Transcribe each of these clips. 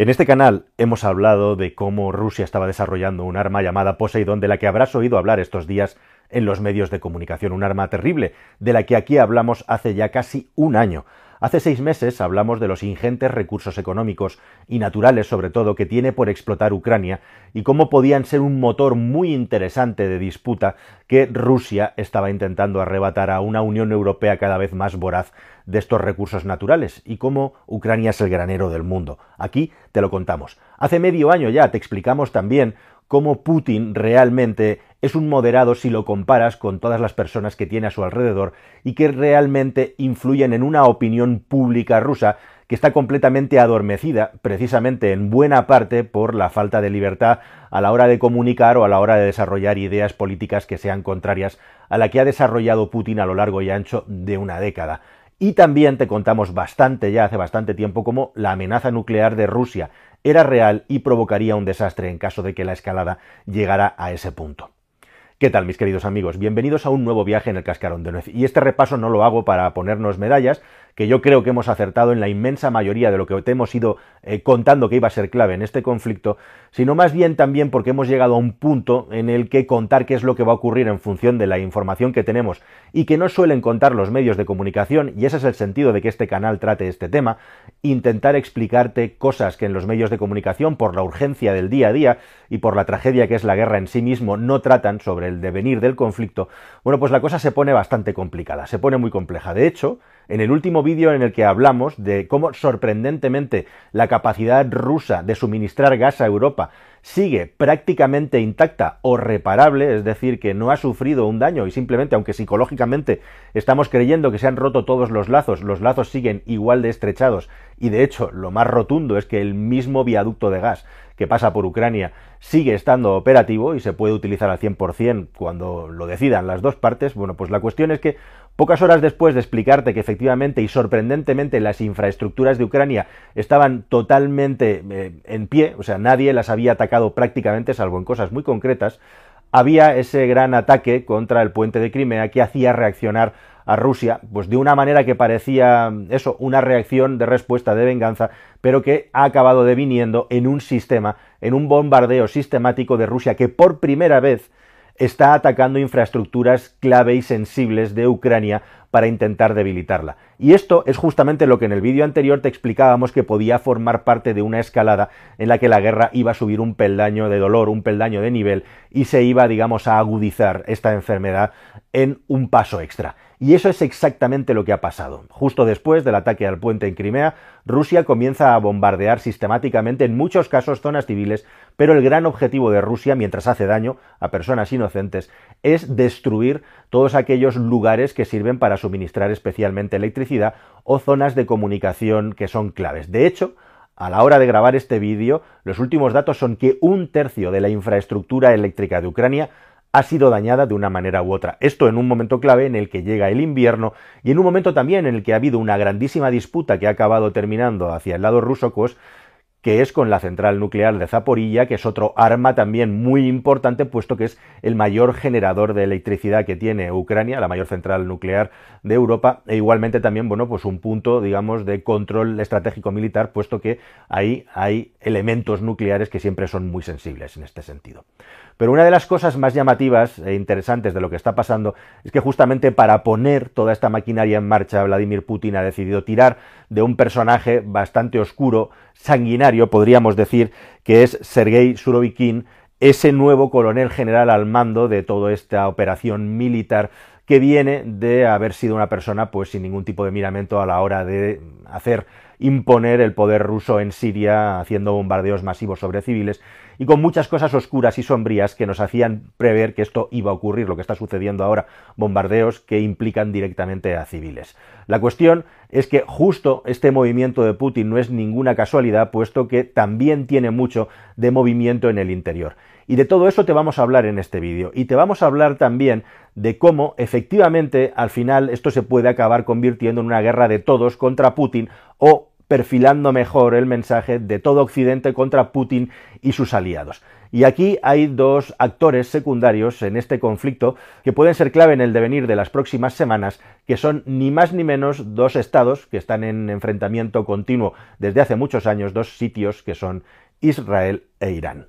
En este canal hemos hablado de cómo Rusia estaba desarrollando un arma llamada Poseidón, de la que habrás oído hablar estos días en los medios de comunicación, un arma terrible, de la que aquí hablamos hace ya casi un año. Hace seis meses hablamos de los ingentes recursos económicos y naturales, sobre todo, que tiene por explotar Ucrania y cómo podían ser un motor muy interesante de disputa que Rusia estaba intentando arrebatar a una Unión Europea cada vez más voraz de estos recursos naturales y cómo Ucrania es el granero del mundo. Aquí te lo contamos. Hace medio año ya te explicamos también cómo Putin realmente es un moderado si lo comparas con todas las personas que tiene a su alrededor y que realmente influyen en una opinión pública rusa que está completamente adormecida, precisamente en buena parte por la falta de libertad a la hora de comunicar o a la hora de desarrollar ideas políticas que sean contrarias a la que ha desarrollado Putin a lo largo y ancho de una década. Y también te contamos bastante ya hace bastante tiempo cómo la amenaza nuclear de Rusia era real y provocaría un desastre en caso de que la escalada llegara a ese punto. ¿Qué tal, mis queridos amigos? Bienvenidos a un nuevo viaje en el cascarón de nuez. Y este repaso no lo hago para ponernos medallas, que yo creo que hemos acertado en la inmensa mayoría de lo que te hemos ido eh, contando que iba a ser clave en este conflicto, sino más bien también porque hemos llegado a un punto en el que contar qué es lo que va a ocurrir en función de la información que tenemos y que no suelen contar los medios de comunicación, y ese es el sentido de que este canal trate este tema, intentar explicarte cosas que en los medios de comunicación, por la urgencia del día a día y por la tragedia que es la guerra en sí mismo, no tratan sobre el devenir del conflicto, bueno, pues la cosa se pone bastante complicada, se pone muy compleja. De hecho, en el último vídeo en el que hablamos de cómo sorprendentemente la capacidad rusa de suministrar gas a Europa sigue prácticamente intacta o reparable, es decir, que no ha sufrido un daño y simplemente, aunque psicológicamente estamos creyendo que se han roto todos los lazos, los lazos siguen igual de estrechados y de hecho lo más rotundo es que el mismo viaducto de gas que pasa por Ucrania sigue estando operativo y se puede utilizar al 100% cuando lo decidan las dos partes, bueno, pues la cuestión es que pocas horas después de explicarte que efectivamente y sorprendentemente las infraestructuras de Ucrania estaban totalmente eh, en pie, o sea, nadie las había atacado prácticamente, salvo en cosas muy concretas, había ese gran ataque contra el puente de Crimea que hacía reaccionar a Rusia, pues de una manera que parecía eso, una reacción de respuesta de venganza, pero que ha acabado deviniendo en un sistema, en un bombardeo sistemático de Rusia que por primera vez está atacando infraestructuras clave y sensibles de Ucrania para intentar debilitarla. Y esto es justamente lo que en el vídeo anterior te explicábamos que podía formar parte de una escalada en la que la guerra iba a subir un peldaño de dolor, un peldaño de nivel y se iba, digamos, a agudizar esta enfermedad en un paso extra. Y eso es exactamente lo que ha pasado. Justo después del ataque al puente en Crimea, Rusia comienza a bombardear sistemáticamente en muchos casos zonas civiles, pero el gran objetivo de Rusia, mientras hace daño a personas inocentes, es destruir todos aquellos lugares que sirven para suministrar especialmente electricidad o zonas de comunicación que son claves. De hecho, a la hora de grabar este vídeo, los últimos datos son que un tercio de la infraestructura eléctrica de Ucrania ha sido dañada de una manera u otra. Esto en un momento clave en el que llega el invierno y en un momento también en el que ha habido una grandísima disputa que ha acabado terminando hacia el lado ruso, que es con la central nuclear de Zaporilla, que es otro arma también muy importante, puesto que es el mayor generador de electricidad que tiene Ucrania, la mayor central nuclear de Europa, e igualmente también, bueno, pues un punto, digamos, de control estratégico militar, puesto que ahí hay elementos nucleares que siempre son muy sensibles en este sentido. Pero una de las cosas más llamativas e interesantes de lo que está pasando es que justamente para poner toda esta maquinaria en marcha, Vladimir Putin ha decidido tirar de un personaje bastante oscuro, sanguinario, podríamos decir, que es Sergei Surovikin, ese nuevo coronel general al mando de toda esta operación militar que viene de haber sido una persona pues sin ningún tipo de miramento a la hora de hacer imponer el poder ruso en Siria haciendo bombardeos masivos sobre civiles y con muchas cosas oscuras y sombrías que nos hacían prever que esto iba a ocurrir, lo que está sucediendo ahora, bombardeos que implican directamente a civiles. La cuestión es que justo este movimiento de Putin no es ninguna casualidad, puesto que también tiene mucho de movimiento en el interior. Y de todo eso te vamos a hablar en este vídeo. Y te vamos a hablar también de cómo efectivamente al final esto se puede acabar convirtiendo en una guerra de todos contra Putin o perfilando mejor el mensaje de todo Occidente contra Putin y sus aliados. Y aquí hay dos actores secundarios en este conflicto que pueden ser clave en el devenir de las próximas semanas, que son ni más ni menos dos estados que están en enfrentamiento continuo desde hace muchos años, dos sitios que son Israel e Irán.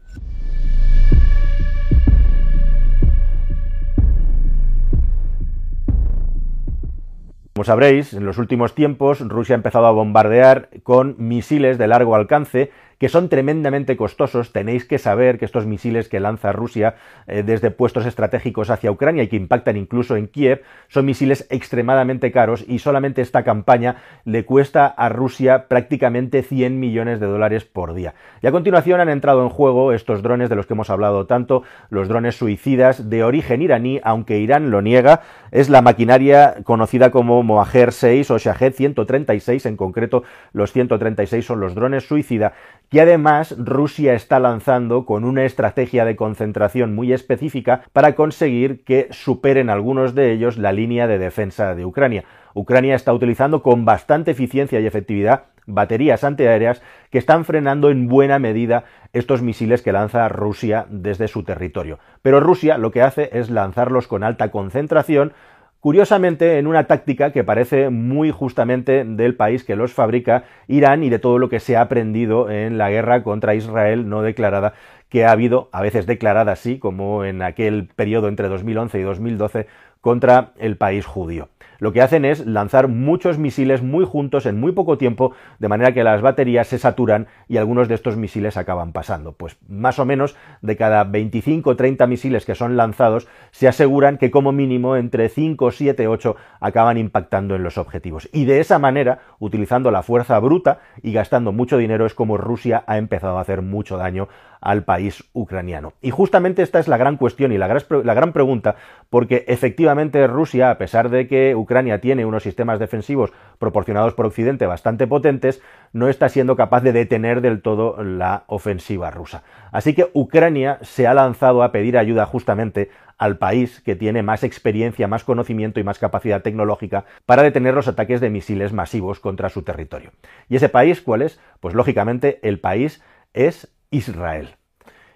Como sabréis, en los últimos tiempos Rusia ha empezado a bombardear con misiles de largo alcance que son tremendamente costosos. Tenéis que saber que estos misiles que lanza Rusia eh, desde puestos estratégicos hacia Ucrania y que impactan incluso en Kiev son misiles extremadamente caros y solamente esta campaña le cuesta a Rusia prácticamente 100 millones de dólares por día. Y a continuación han entrado en juego estos drones de los que hemos hablado tanto, los drones suicidas de origen iraní, aunque Irán lo niega, es la maquinaria conocida como Moajer 6 o Shahed 136, en concreto los 136 son los drones suicida que además Rusia está lanzando con una estrategia de concentración muy específica para conseguir que superen algunos de ellos la línea de defensa de Ucrania. Ucrania está utilizando con bastante eficiencia y efectividad baterías antiaéreas que están frenando en buena medida estos misiles que lanza Rusia desde su territorio. Pero Rusia lo que hace es lanzarlos con alta concentración, Curiosamente, en una táctica que parece muy justamente del país que los fabrica, Irán, y de todo lo que se ha aprendido en la guerra contra Israel no declarada que ha habido, a veces declarada así, como en aquel periodo entre 2011 y 2012, contra el país judío lo que hacen es lanzar muchos misiles muy juntos en muy poco tiempo, de manera que las baterías se saturan y algunos de estos misiles acaban pasando. Pues más o menos de cada 25 o 30 misiles que son lanzados, se aseguran que como mínimo entre 5, 7, 8 acaban impactando en los objetivos. Y de esa manera, utilizando la fuerza bruta y gastando mucho dinero, es como Rusia ha empezado a hacer mucho daño al país ucraniano. Y justamente esta es la gran cuestión y la gran, pregunta, porque efectivamente Rusia, a pesar de que Ucrania tiene unos sistemas defensivos proporcionados por Occidente bastante potentes, no está siendo capaz de detener del todo la ofensiva rusa. Así que Ucrania se ha lanzado a pedir ayuda justamente al país que tiene más experiencia, más conocimiento y más capacidad tecnológica para detener los ataques de misiles masivos contra su territorio. ¿Y ese país cuál es? Pues lógicamente el país es Israel.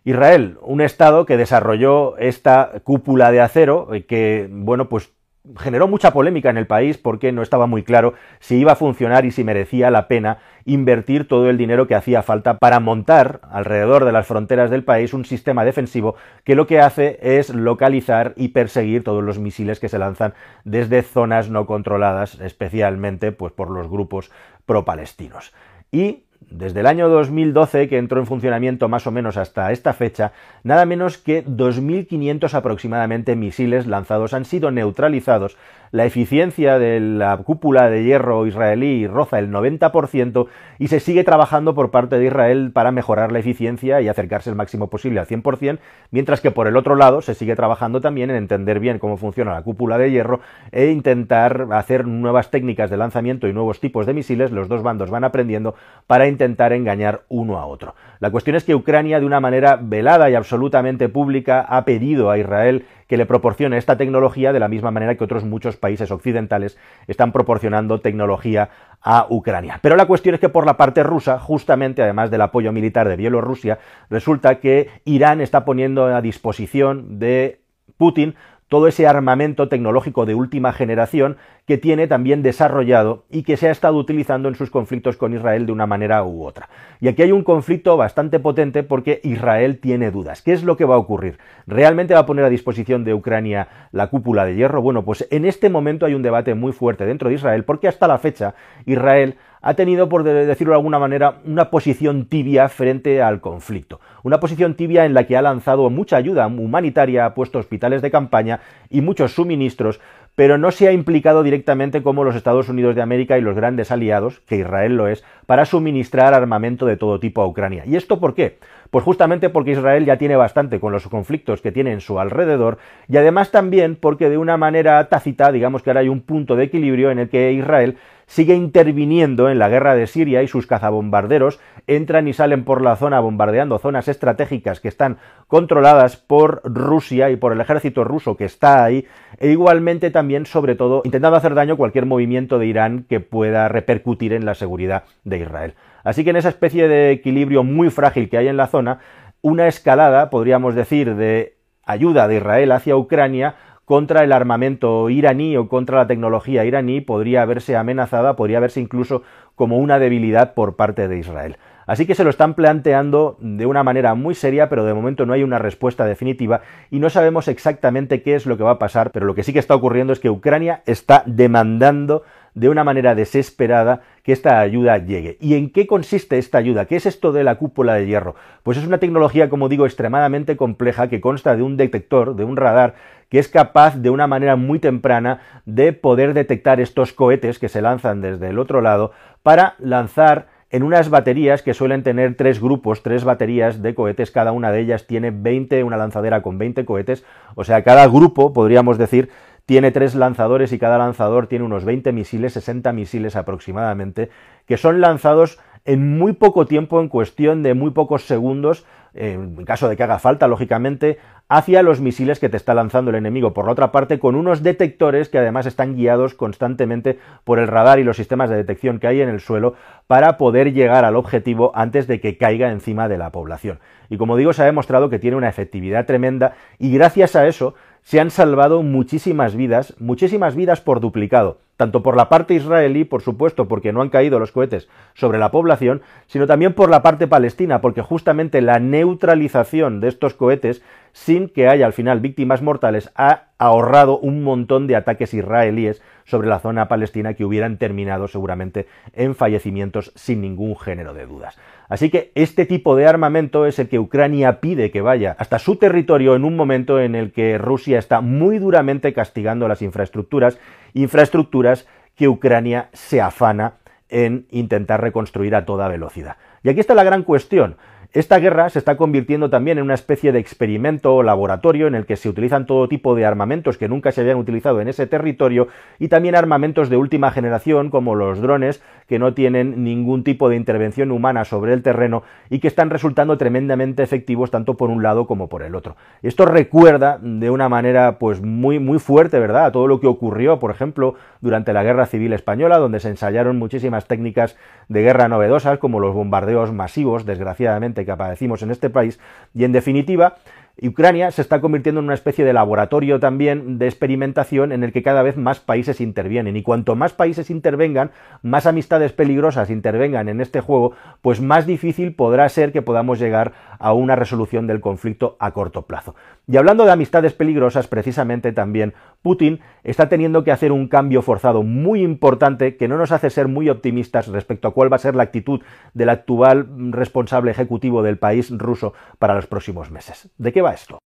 Israel, un estado que desarrolló esta cúpula de acero que, bueno, pues generó mucha polémica en el país porque no estaba muy claro si iba a funcionar y si merecía la pena invertir todo el dinero que hacía falta para montar alrededor de las fronteras del país un sistema defensivo que lo que hace es localizar y perseguir todos los misiles que se lanzan desde zonas no controladas, especialmente pues por los grupos pro-palestinos. Y desde el año 2012, que entró en funcionamiento más o menos hasta esta fecha, nada menos que 2.500 aproximadamente misiles lanzados han sido neutralizados la eficiencia de la cúpula de hierro israelí roza el 90% y se sigue trabajando por parte de Israel para mejorar la eficiencia y acercarse el máximo posible al 100%, mientras que por el otro lado se sigue trabajando también en entender bien cómo funciona la cúpula de hierro e intentar hacer nuevas técnicas de lanzamiento y nuevos tipos de misiles, los dos bandos van aprendiendo para intentar engañar uno a otro. La cuestión es que Ucrania de una manera velada y absolutamente pública ha pedido a Israel que le proporcione esta tecnología de la misma manera que otros muchos países occidentales están proporcionando tecnología a Ucrania. Pero la cuestión es que por la parte rusa, justamente además del apoyo militar de Bielorrusia, resulta que Irán está poniendo a disposición de Putin todo ese armamento tecnológico de última generación que tiene también desarrollado y que se ha estado utilizando en sus conflictos con Israel de una manera u otra. Y aquí hay un conflicto bastante potente porque Israel tiene dudas. ¿Qué es lo que va a ocurrir? ¿Realmente va a poner a disposición de Ucrania la cúpula de hierro? Bueno, pues en este momento hay un debate muy fuerte dentro de Israel porque hasta la fecha Israel ha tenido, por decirlo de alguna manera, una posición tibia frente al conflicto. Una posición tibia en la que ha lanzado mucha ayuda humanitaria, ha puesto hospitales de campaña y muchos suministros, pero no se ha implicado directamente como los Estados Unidos de América y los grandes aliados, que Israel lo es, para suministrar armamento de todo tipo a Ucrania. ¿Y esto por qué? Pues justamente porque Israel ya tiene bastante con los conflictos que tiene en su alrededor y además también porque de una manera tácita, digamos que ahora hay un punto de equilibrio en el que Israel sigue interviniendo en la guerra de Siria y sus cazabombarderos entran y salen por la zona bombardeando zonas estratégicas que están controladas por Rusia y por el ejército ruso que está ahí, e igualmente también, sobre todo, intentando hacer daño a cualquier movimiento de Irán que pueda repercutir en la seguridad de Israel. Así que en esa especie de equilibrio muy frágil que hay en la zona, una escalada, podríamos decir, de ayuda de Israel hacia Ucrania contra el armamento iraní o contra la tecnología iraní podría verse amenazada, podría verse incluso como una debilidad por parte de Israel. Así que se lo están planteando de una manera muy seria, pero de momento no hay una respuesta definitiva y no sabemos exactamente qué es lo que va a pasar, pero lo que sí que está ocurriendo es que Ucrania está demandando de una manera desesperada que esta ayuda llegue. ¿Y en qué consiste esta ayuda? ¿Qué es esto de la cúpula de hierro? Pues es una tecnología, como digo, extremadamente compleja que consta de un detector, de un radar, que es capaz de una manera muy temprana de poder detectar estos cohetes que se lanzan desde el otro lado para lanzar en unas baterías que suelen tener tres grupos, tres baterías de cohetes, cada una de ellas tiene 20, una lanzadera con 20 cohetes, o sea, cada grupo, podríamos decir, tiene tres lanzadores y cada lanzador tiene unos 20 misiles, 60 misiles aproximadamente, que son lanzados en muy poco tiempo, en cuestión de muy pocos segundos, en caso de que haga falta, lógicamente, hacia los misiles que te está lanzando el enemigo. Por otra parte, con unos detectores que además están guiados constantemente por el radar y los sistemas de detección que hay en el suelo para poder llegar al objetivo antes de que caiga encima de la población. Y como digo, se ha demostrado que tiene una efectividad tremenda y gracias a eso se han salvado muchísimas vidas, muchísimas vidas por duplicado, tanto por la parte israelí, por supuesto, porque no han caído los cohetes sobre la población, sino también por la parte palestina, porque justamente la neutralización de estos cohetes, sin que haya al final víctimas mortales, ha ahorrado un montón de ataques israelíes sobre la zona palestina que hubieran terminado seguramente en fallecimientos sin ningún género de dudas. Así que este tipo de armamento es el que Ucrania pide que vaya hasta su territorio en un momento en el que Rusia está muy duramente castigando las infraestructuras, infraestructuras que Ucrania se afana en intentar reconstruir a toda velocidad. Y aquí está la gran cuestión. Esta guerra se está convirtiendo también en una especie de experimento o laboratorio en el que se utilizan todo tipo de armamentos que nunca se habían utilizado en ese territorio y también armamentos de última generación como los drones que no tienen ningún tipo de intervención humana sobre el terreno y que están resultando tremendamente efectivos tanto por un lado como por el otro. Esto recuerda de una manera pues muy muy fuerte, ¿verdad?, a todo lo que ocurrió, por ejemplo, durante la Guerra Civil española, donde se ensayaron muchísimas técnicas de guerra novedosas como los bombardeos masivos, desgraciadamente que aparecimos en este país, y en definitiva, Ucrania se está convirtiendo en una especie de laboratorio también de experimentación en el que cada vez más países intervienen. Y cuanto más países intervengan, más amistades peligrosas intervengan en este juego, pues más difícil podrá ser que podamos llegar a una resolución del conflicto a corto plazo. Y hablando de amistades peligrosas, precisamente también Putin está teniendo que hacer un cambio forzado muy importante que no nos hace ser muy optimistas respecto a cuál va a ser la actitud del actual responsable ejecutivo del país ruso para los próximos meses. ¿De qué va esto?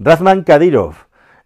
Razman Kadyrov,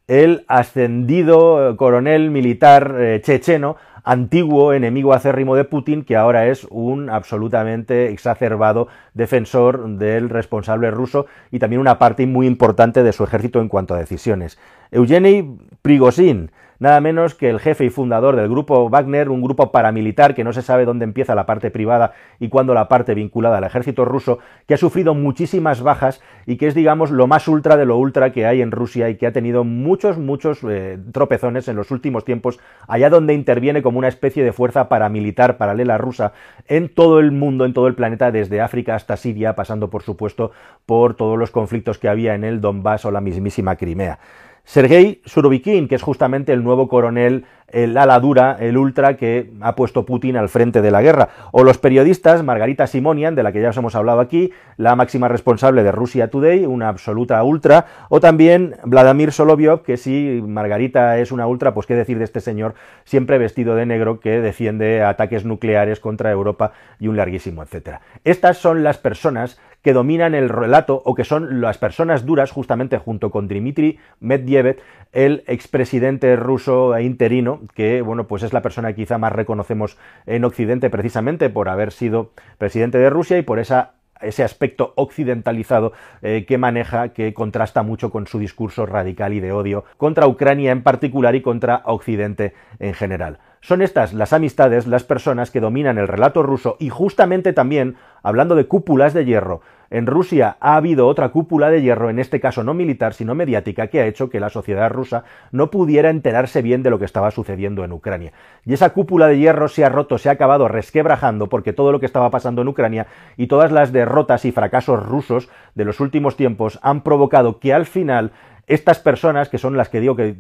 el ascendido coronel militar eh, checheno, antiguo enemigo acérrimo de Putin, que ahora es un absolutamente exacerbado defensor del responsable ruso y también una parte muy importante de su ejército en cuanto a decisiones. Eugeni Prigozhin, nada menos que el jefe y fundador del grupo Wagner, un grupo paramilitar que no se sabe dónde empieza la parte privada y cuándo la parte vinculada al ejército ruso, que ha sufrido muchísimas bajas y que es, digamos, lo más ultra de lo ultra que hay en Rusia y que ha tenido muchos, muchos eh, tropezones en los últimos tiempos, allá donde interviene como una especie de fuerza paramilitar paralela rusa en todo el mundo, en todo el planeta, desde África hasta Siria, pasando, por supuesto, por todos los conflictos que había en el Donbass o la mismísima Crimea. Sergei Surovikin, que es justamente el nuevo coronel, el ala dura, el ultra que ha puesto Putin al frente de la guerra. O los periodistas, Margarita Simonian, de la que ya os hemos hablado aquí, la máxima responsable de Russia Today, una absoluta ultra. O también Vladimir Solovyov, que si Margarita es una ultra, pues qué decir de este señor, siempre vestido de negro, que defiende ataques nucleares contra Europa y un larguísimo etcétera. Estas son las personas que dominan el relato o que son las personas duras, justamente junto con Dmitry Medvedev, el expresidente ruso e interino, que bueno, pues es la persona que quizá más reconocemos en Occidente precisamente por haber sido presidente de Rusia y por esa ese aspecto occidentalizado eh, que maneja, que contrasta mucho con su discurso radical y de odio contra Ucrania en particular y contra Occidente en general. Son estas las amistades, las personas que dominan el relato ruso y justamente también, hablando de cúpulas de hierro, en Rusia ha habido otra cúpula de hierro, en este caso no militar, sino mediática, que ha hecho que la sociedad rusa no pudiera enterarse bien de lo que estaba sucediendo en Ucrania. Y esa cúpula de hierro se ha roto, se ha acabado resquebrajando, porque todo lo que estaba pasando en Ucrania y todas las derrotas y fracasos rusos de los últimos tiempos han provocado que al final estas personas, que son las que digo que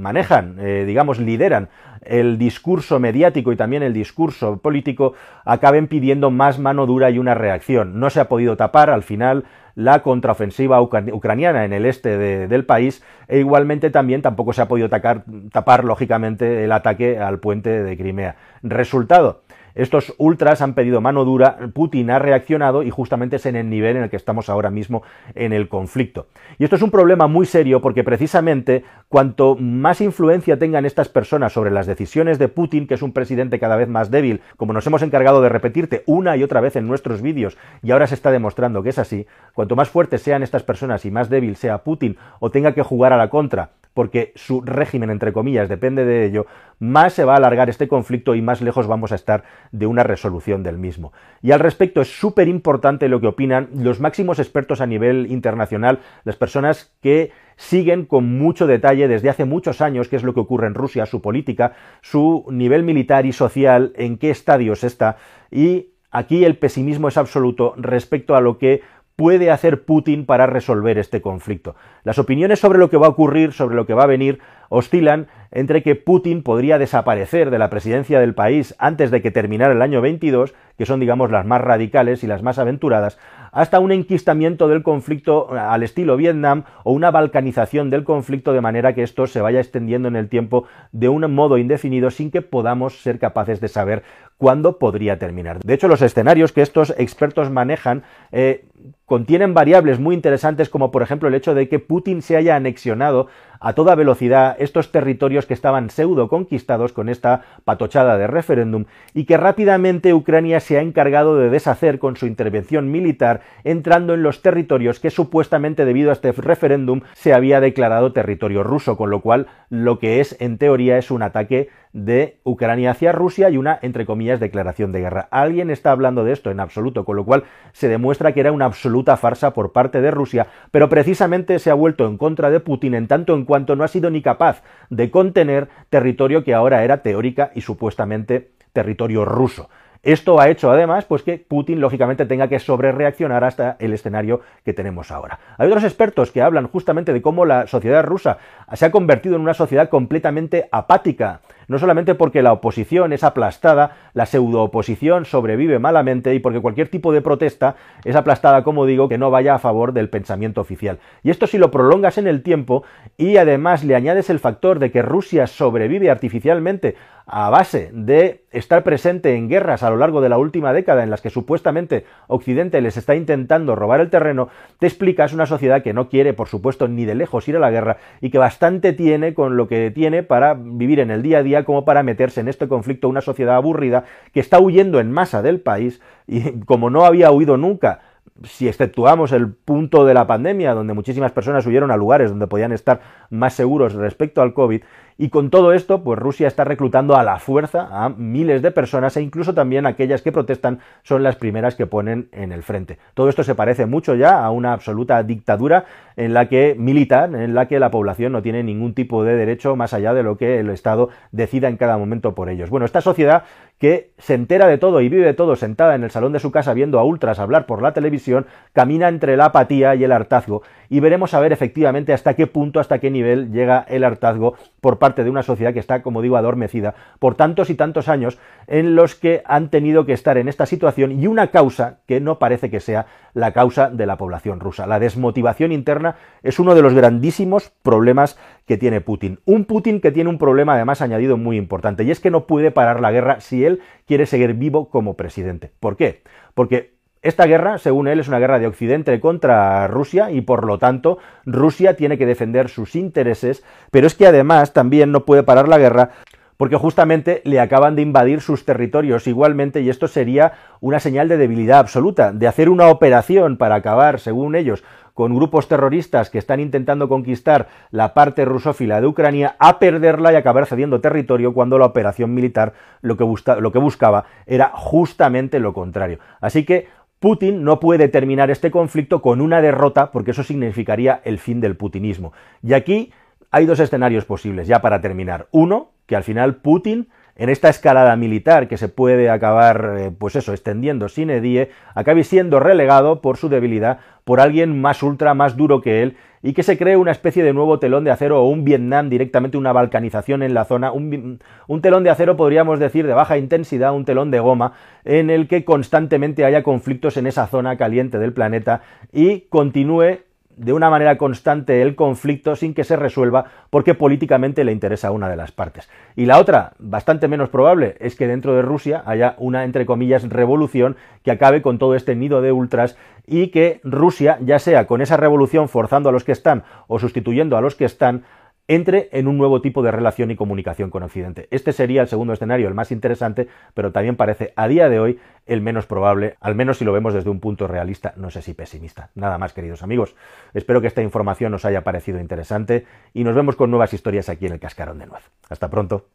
manejan, eh, digamos, lideran el discurso mediático y también el discurso político, acaben pidiendo más mano dura y una reacción. No se ha podido tapar al final la contraofensiva ucraniana en el este del país e igualmente también tampoco se ha podido tapar, lógicamente, el ataque al puente de Crimea. Resultado, estos ultras han pedido mano dura, Putin ha reaccionado y justamente es en el nivel en el que estamos ahora mismo en el conflicto. Y esto es un problema muy serio porque precisamente cuanto más influencia tengan estas personas sobre las decisiones de Putin, que es un presidente cada vez más débil, como nos hemos encargado de repetirte una y otra vez en nuestros vídeos y ahora se está demostrando que es así, cuanto más fuertes sean estas personas y más débil sea Putin o tenga que jugar a la contra porque su régimen, entre comillas, depende de ello, más se va a alargar este conflicto y más lejos vamos a estar de una resolución del mismo. Y al respecto es súper importante lo que opinan los máximos expertos a nivel internacional, las personas que siguen con mucho detalle desde hace muchos años qué es lo que ocurre en Rusia, su política, su nivel militar y social, en qué estadios está, y aquí el pesimismo es absoluto respecto a lo que puede hacer Putin para resolver este conflicto. Las opiniones sobre lo que va a ocurrir, sobre lo que va a venir, oscilan entre que Putin podría desaparecer de la presidencia del país antes de que terminara el año 22, que son digamos las más radicales y las más aventuradas, hasta un enquistamiento del conflicto al estilo Vietnam o una balcanización del conflicto de manera que esto se vaya extendiendo en el tiempo de un modo indefinido sin que podamos ser capaces de saber cuándo podría terminar. De hecho, los escenarios que estos expertos manejan eh, contienen variables muy interesantes como por ejemplo el hecho de que Putin se haya anexionado a toda velocidad estos territorios que estaban pseudo conquistados con esta patochada de referéndum y que rápidamente Ucrania se ha encargado de deshacer con su intervención militar entrando en los territorios que supuestamente debido a este referéndum se había declarado territorio ruso, con lo cual lo que es en teoría es un ataque de Ucrania hacia Rusia y una, entre comillas, declaración de guerra. Alguien está hablando de esto en absoluto, con lo cual se demuestra que era una absoluta farsa por parte de Rusia, pero precisamente se ha vuelto en contra de Putin en tanto en cuanto no ha sido ni capaz de contener territorio que ahora era teórica y supuestamente territorio ruso. Esto ha hecho además pues que Putin lógicamente tenga que sobrereaccionar hasta el escenario que tenemos ahora. Hay otros expertos que hablan justamente de cómo la sociedad rusa se ha convertido en una sociedad completamente apática no solamente porque la oposición es aplastada, la pseudo-oposición sobrevive malamente y porque cualquier tipo de protesta es aplastada, como digo, que no vaya a favor del pensamiento oficial. Y esto si lo prolongas en el tiempo y además le añades el factor de que Rusia sobrevive artificialmente a base de estar presente en guerras a lo largo de la última década en las que supuestamente Occidente les está intentando robar el terreno, te explicas una sociedad que no quiere, por supuesto, ni de lejos ir a la guerra y que bastante tiene con lo que tiene para vivir en el día a día como para meterse en este conflicto una sociedad aburrida que está huyendo en masa del país y como no había huido nunca si exceptuamos el punto de la pandemia, donde muchísimas personas huyeron a lugares donde podían estar más seguros respecto al COVID, y con todo esto, pues Rusia está reclutando a la fuerza a miles de personas e incluso también aquellas que protestan son las primeras que ponen en el frente. Todo esto se parece mucho ya a una absoluta dictadura en la que militar, en la que la población no tiene ningún tipo de derecho más allá de lo que el Estado decida en cada momento por ellos. Bueno, esta sociedad que se entera de todo y vive de todo sentada en el salón de su casa viendo a ultras hablar por la televisión, camina entre la apatía y el hartazgo y veremos a ver efectivamente hasta qué punto, hasta qué nivel llega el hartazgo por parte de una sociedad que está, como digo, adormecida por tantos y tantos años en los que han tenido que estar en esta situación y una causa que no parece que sea la causa de la población rusa. La desmotivación interna es uno de los grandísimos problemas que tiene Putin. Un Putin que tiene un problema además añadido muy importante y es que no puede parar la guerra si él quiere seguir vivo como presidente. ¿Por qué? Porque Esta guerra, según él, es una guerra de Occidente contra Rusia y por lo tanto Rusia tiene que defender sus intereses, pero es que además también no puede parar la guerra porque justamente le acaban de invadir sus territorios igualmente y esto sería una señal de debilidad absoluta, de hacer una operación para acabar, según ellos, con grupos terroristas que están intentando conquistar la parte rusófila de Ucrania, a perderla y acabar cediendo territorio cuando la operación militar lo que, lo que buscaba era justamente lo contrario. Así que Putin no puede terminar este conflicto con una derrota porque eso significaría el fin del putinismo. Y aquí hay dos escenarios posibles, ya para terminar. Uno, que al final Putin en esta escalada militar que se puede acabar, eh, pues eso, extendiendo sin edie, acabe siendo relegado por su debilidad por alguien más ultra, más duro que él, y que se cree una especie de nuevo telón de acero o un Vietnam, directamente una balcanización en la zona, un, un telón de acero podríamos decir de baja intensidad, un telón de goma, en el que constantemente haya conflictos en esa zona caliente del planeta y continúe de una manera constante el conflicto sin que se resuelva porque políticamente le interesa a una de las partes. Y la otra, bastante menos probable, es que dentro de Rusia haya una, entre comillas, revolución que acabe con todo este nido de ultras y que Rusia, ya sea con esa revolución forzando a los que están o sustituyendo a los que están, entre en un nuevo tipo de relación y comunicación con Occidente. Este sería el segundo escenario, el más interesante, pero también parece a día de hoy el menos probable, al menos si lo vemos desde un punto realista, no sé si pesimista. Nada más, queridos amigos. Espero que esta información os haya parecido interesante y nos vemos con nuevas historias aquí en el Cascarón de Nuez. Hasta pronto.